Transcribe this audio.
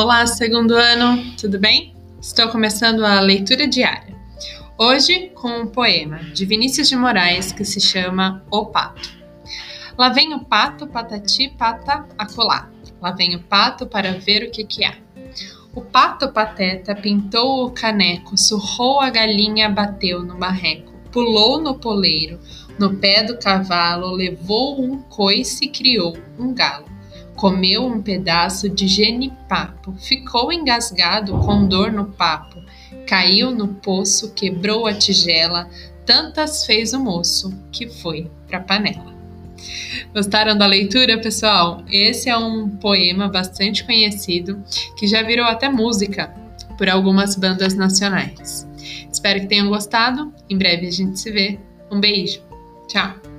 Olá, segundo ano, tudo bem? Estou começando a leitura diária. Hoje com um poema de Vinícius de Moraes que se chama O Pato. Lá vem o pato, patati, pata, acolá. Lá vem o pato para ver o que que há. O pato pateta pintou o caneco, surrou a galinha, bateu no barreco, pulou no poleiro, no pé do cavalo, levou um coice e criou um galo. Comeu um pedaço de genipapo, ficou engasgado com dor no papo, caiu no poço, quebrou a tigela, tantas fez o moço que foi pra panela. Gostaram da leitura, pessoal? Esse é um poema bastante conhecido que já virou até música por algumas bandas nacionais. Espero que tenham gostado. Em breve a gente se vê. Um beijo. Tchau.